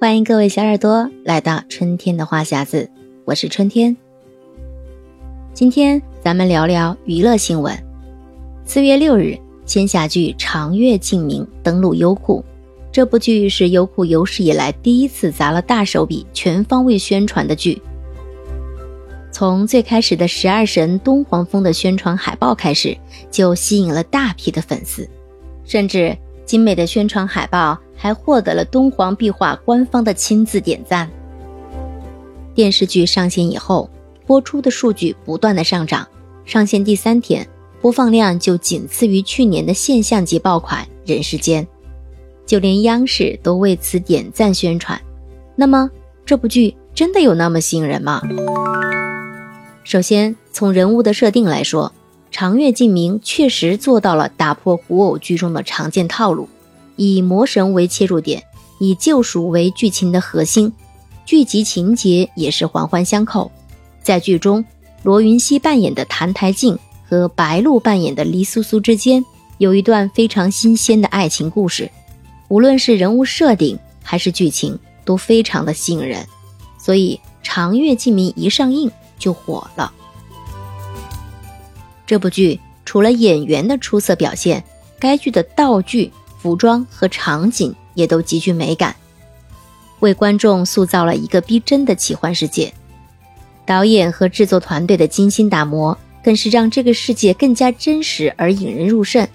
欢迎各位小耳朵来到春天的话匣子，我是春天。今天咱们聊聊娱乐新闻。四月六日，仙侠剧《长月烬明》登陆优酷。这部剧是优酷有史以来第一次砸了大手笔、全方位宣传的剧。从最开始的十二神东皇风的宣传海报开始，就吸引了大批的粉丝，甚至精美的宣传海报。还获得了敦煌壁画官方的亲自点赞。电视剧上线以后，播出的数据不断的上涨，上线第三天，播放量就仅次于去年的现象级爆款《人世间》，就连央视都为此点赞宣传。那么，这部剧真的有那么吸引人吗？首先，从人物的设定来说，长月烬明确实做到了打破古偶剧中的常见套路。以魔神为切入点，以救赎为剧情的核心，剧集情节也是环环相扣。在剧中，罗云熙扮演的澹台烬和白鹿扮演的黎苏苏之间有一段非常新鲜的爱情故事，无论是人物设定还是剧情都非常的吸引人，所以《长月烬明》一上映就火了。这部剧除了演员的出色表现，该剧的道具。服装和场景也都极具美感，为观众塑造了一个逼真的奇幻世界。导演和制作团队的精心打磨，更是让这个世界更加真实而引人入胜。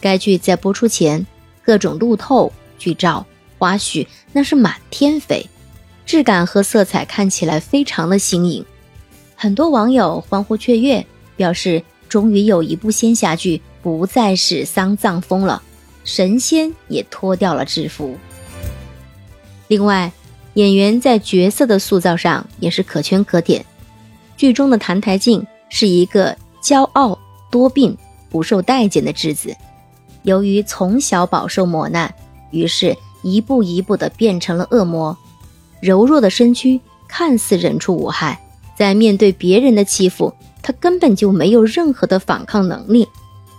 该剧在播出前，各种路透、剧照、花絮那是满天飞，质感和色彩看起来非常的新颖。很多网友欢呼雀跃，表示终于有一部仙侠剧不再是丧葬风了。神仙也脱掉了制服。另外，演员在角色的塑造上也是可圈可点。剧中的澹台烬是一个骄傲、多病、不受待见的质子，由于从小饱受磨难，于是一步一步的变成了恶魔。柔弱的身躯看似人畜无害，在面对别人的欺负，他根本就没有任何的反抗能力。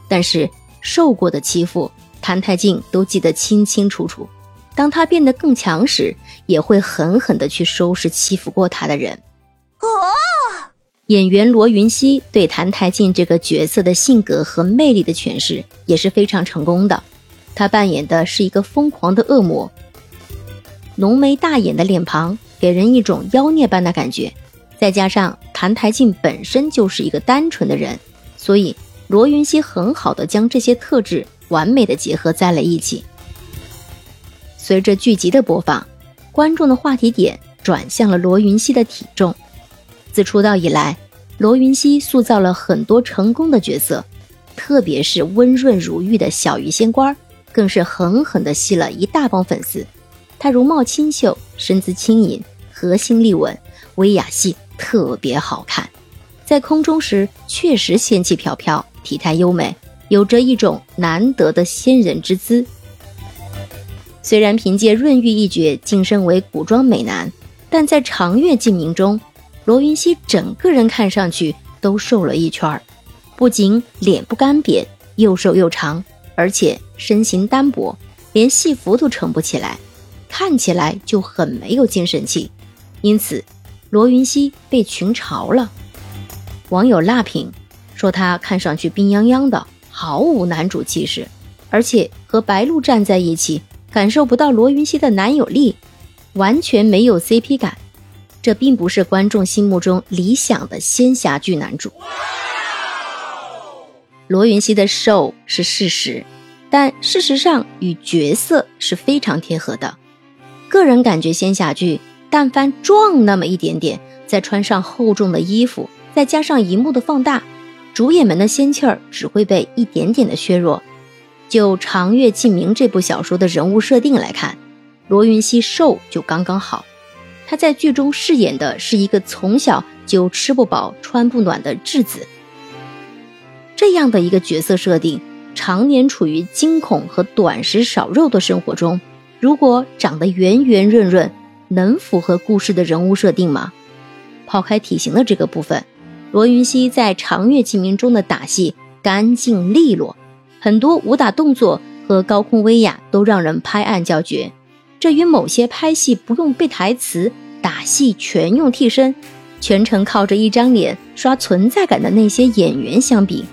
但是受过的欺负。谭台烬都记得清清楚楚。当他变得更强时，也会狠狠地去收拾欺负过他的人。哦，演员罗云熙对谭台烬这个角色的性格和魅力的诠释也是非常成功的。他扮演的是一个疯狂的恶魔，浓眉大眼的脸庞给人一种妖孽般的感觉。再加上谭台烬本身就是一个单纯的人，所以罗云熙很好的将这些特质。完美的结合在了一起。随着剧集的播放，观众的话题点转向了罗云熙的体重。自出道以来，罗云熙塑造了很多成功的角色，特别是温润如玉的小鱼仙官，更是狠狠地吸了一大帮粉丝。她容貌清秀，身姿轻盈，核心立稳，威亚系特别好看。在空中时确实仙气飘飘，体态优美。有着一种难得的仙人之姿。虽然凭借润玉一角晋升为古装美男，但在长月烬明中，罗云熙整个人看上去都瘦了一圈儿，不仅脸不干瘪，又瘦又长，而且身形单薄，连戏服都撑不起来，看起来就很没有精神气。因此，罗云熙被群嘲了。网友辣评说他看上去病殃殃的。毫无男主气势，而且和白鹿站在一起，感受不到罗云熙的男友力，完全没有 CP 感。这并不是观众心目中理想的仙侠剧男主。罗云熙的瘦是事实，但事实上与角色是非常贴合的。个人感觉，仙侠剧但凡壮那么一点点，再穿上厚重的衣服，再加上荧幕的放大。主演们的仙气儿只会被一点点的削弱。就《长月烬明》这部小说的人物设定来看，罗云熙瘦就刚刚好。他在剧中饰演的是一个从小就吃不饱穿不暖的质子。这样的一个角色设定，常年处于惊恐和短食少肉的生活中，如果长得圆圆润润，能符合故事的人物设定吗？抛开体型的这个部分。罗云熙在《长月烬明》中的打戏干净利落，很多武打动作和高空威亚都让人拍案叫绝。这与某些拍戏不用背台词、打戏全用替身、全程靠着一张脸刷存在感的那些演员相比，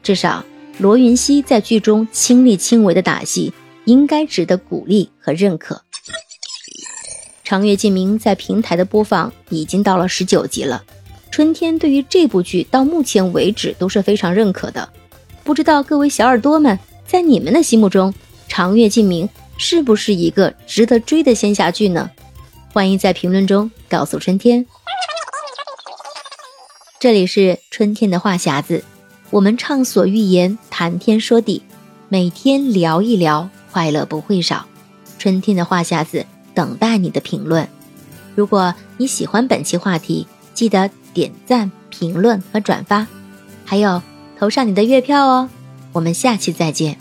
至少罗云熙在剧中亲力亲为的打戏，应该值得鼓励和认可。《长月烬明》在平台的播放已经到了十九集了，春天对于这部剧到目前为止都是非常认可的。不知道各位小耳朵们，在你们的心目中，《长月烬明》是不是一个值得追的仙侠剧呢？欢迎在评论中告诉春天。这里是春天的话匣子，我们畅所欲言，谈天说地，每天聊一聊，快乐不会少。春天的话匣子等待你的评论。如果你喜欢本期话题，记得点赞、评论和转发，还有。投上你的月票哦，我们下期再见。